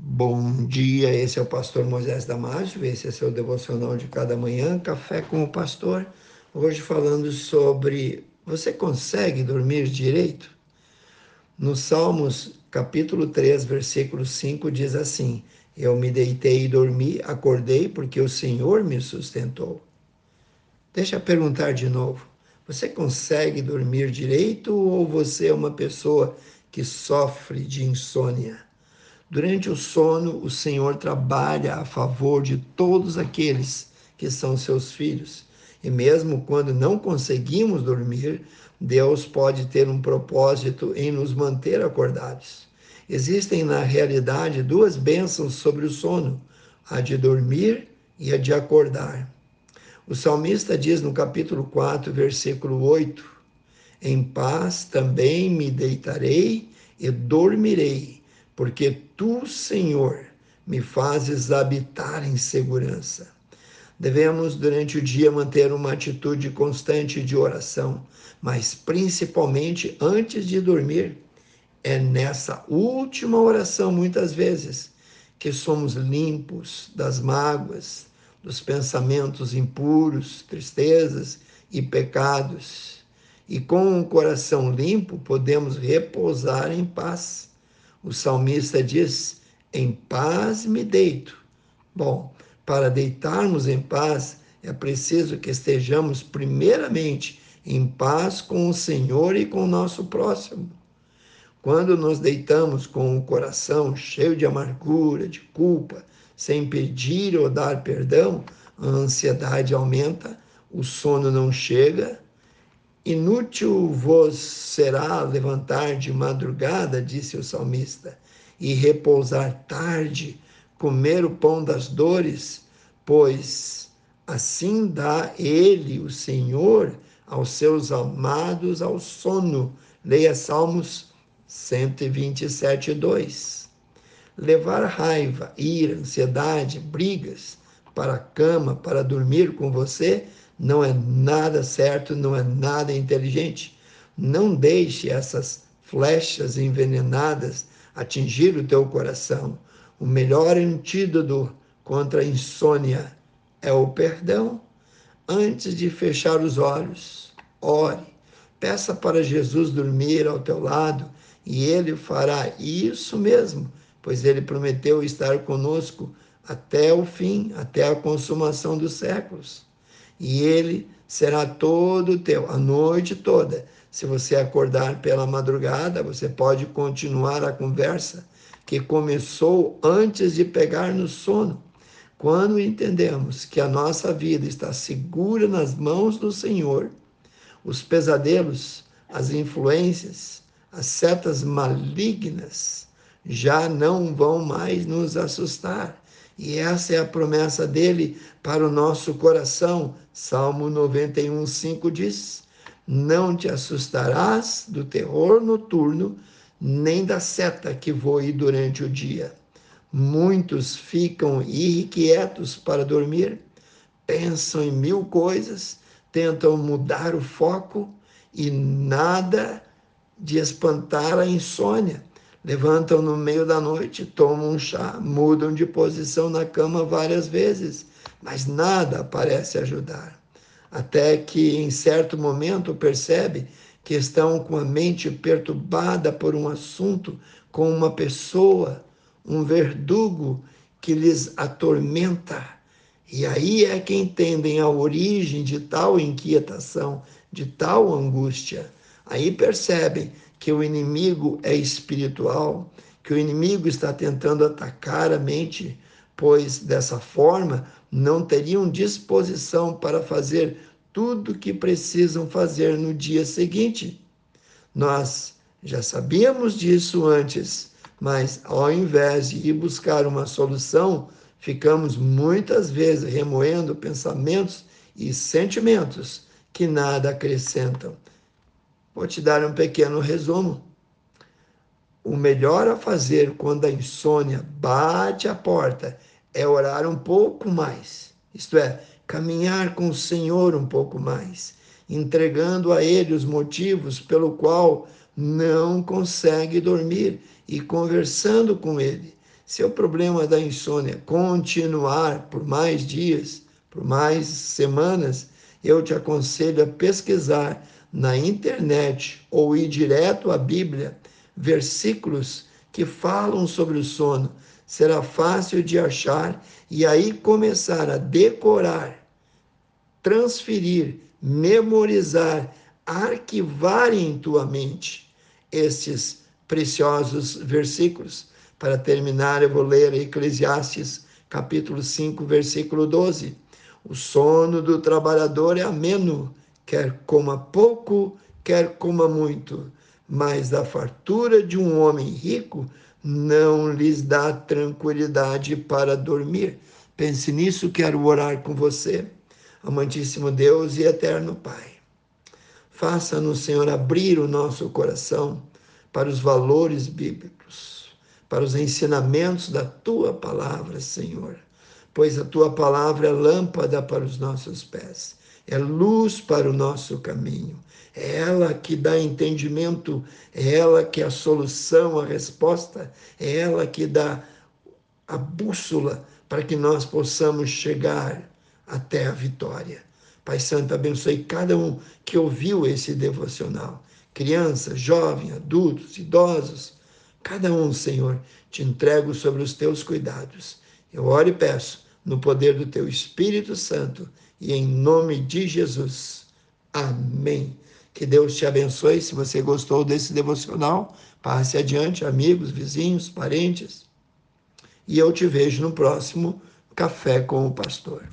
Bom dia, esse é o pastor Moisés Damásio, esse é seu devocional de cada manhã, Café com o Pastor. Hoje falando sobre você consegue dormir direito? No Salmos, capítulo 3, versículo 5 diz assim: Eu me deitei e dormi, acordei porque o Senhor me sustentou. Deixa eu perguntar de novo. Você consegue dormir direito ou você é uma pessoa que sofre de insônia? Durante o sono, o Senhor trabalha a favor de todos aqueles que são seus filhos. E mesmo quando não conseguimos dormir, Deus pode ter um propósito em nos manter acordados. Existem, na realidade, duas bênçãos sobre o sono: a de dormir e a de acordar. O salmista diz no capítulo 4, versículo 8: Em paz também me deitarei e dormirei porque tu, Senhor, me fazes habitar em segurança. Devemos, durante o dia, manter uma atitude constante de oração, mas principalmente antes de dormir. É nessa última oração, muitas vezes, que somos limpos das mágoas, dos pensamentos impuros, tristezas e pecados. E com o coração limpo, podemos repousar em paz o salmista diz: Em paz me deito. Bom, para deitarmos em paz, é preciso que estejamos, primeiramente, em paz com o Senhor e com o nosso próximo. Quando nos deitamos com o coração cheio de amargura, de culpa, sem pedir ou dar perdão, a ansiedade aumenta, o sono não chega Inútil vos será levantar de madrugada, disse o salmista, e repousar tarde, comer o pão das dores, pois assim dá ele, o Senhor, aos seus amados ao sono. Leia Salmos 127, 2. Levar raiva, ira, ansiedade, brigas para a cama, para dormir com você, não é nada certo, não é nada inteligente. Não deixe essas flechas envenenadas atingir o teu coração. O melhor antídoto contra a insônia é o perdão. Antes de fechar os olhos, ore. Peça para Jesus dormir ao teu lado e ele fará isso mesmo, pois ele prometeu estar conosco até o fim, até a consumação dos séculos e ele será todo teu, a noite toda. Se você acordar pela madrugada, você pode continuar a conversa que começou antes de pegar no sono. Quando entendemos que a nossa vida está segura nas mãos do Senhor, os pesadelos, as influências, as setas malignas já não vão mais nos assustar e essa é a promessa dele para o nosso coração. Salmo 91, 5 diz: Não te assustarás do terror noturno, nem da seta que voe durante o dia. Muitos ficam irrequietos para dormir, pensam em mil coisas, tentam mudar o foco e nada de espantar a insônia levantam no meio da noite, tomam um chá, mudam de posição na cama várias vezes, mas nada parece ajudar. Até que em certo momento percebe que estão com a mente perturbada por um assunto, com uma pessoa, um verdugo que lhes atormenta. E aí é que entendem a origem de tal inquietação, de tal angústia. Aí percebem que o inimigo é espiritual, que o inimigo está tentando atacar a mente, pois dessa forma não teriam disposição para fazer tudo o que precisam fazer no dia seguinte. Nós já sabíamos disso antes, mas ao invés de ir buscar uma solução, ficamos muitas vezes remoendo pensamentos e sentimentos que nada acrescentam. Vou te dar um pequeno resumo. O melhor a fazer quando a insônia bate a porta é orar um pouco mais, isto é, caminhar com o Senhor um pouco mais, entregando a Ele os motivos pelo qual não consegue dormir e conversando com Ele. Se o problema da insônia continuar por mais dias, por mais semanas, eu te aconselho a pesquisar na internet ou ir direto à Bíblia versículos que falam sobre o sono. Será fácil de achar e aí começar a decorar, transferir, memorizar, arquivar em tua mente estes preciosos versículos. Para terminar, eu vou ler Eclesiastes capítulo 5, versículo 12. O sono do trabalhador é ameno, quer coma pouco, quer coma muito, mas a fartura de um homem rico não lhes dá tranquilidade para dormir. Pense nisso, quero orar com você. Amantíssimo Deus e eterno Pai. Faça-nos, Senhor, abrir o nosso coração para os valores bíblicos, para os ensinamentos da tua palavra, Senhor. Pois a tua palavra é lâmpada para os nossos pés, é luz para o nosso caminho. É ela que dá entendimento, é ela que é a solução, a resposta, é ela que dá a bússola para que nós possamos chegar até a vitória. Pai Santo, abençoe cada um que ouviu esse devocional. Crianças, jovens, adultos, idosos, cada um, Senhor, te entrego sobre os teus cuidados. Eu oro e peço no poder do teu Espírito Santo e em nome de Jesus. Amém. Que Deus te abençoe. Se você gostou desse devocional, passe adiante, amigos, vizinhos, parentes. E eu te vejo no próximo Café com o Pastor.